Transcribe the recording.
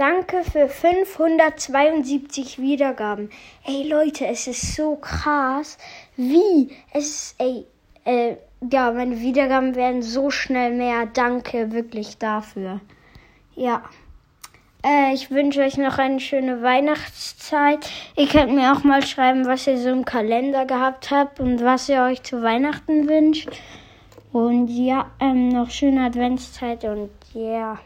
Danke für 572 Wiedergaben. Ey Leute, es ist so krass, wie es ist, ey äh, ja, meine Wiedergaben werden so schnell mehr. Danke wirklich dafür. Ja. Äh, ich wünsche euch noch eine schöne Weihnachtszeit. Ihr könnt mir auch mal schreiben, was ihr so im Kalender gehabt habt und was ihr euch zu Weihnachten wünscht. Und ja, ähm, noch schöne Adventszeit und ja. Yeah.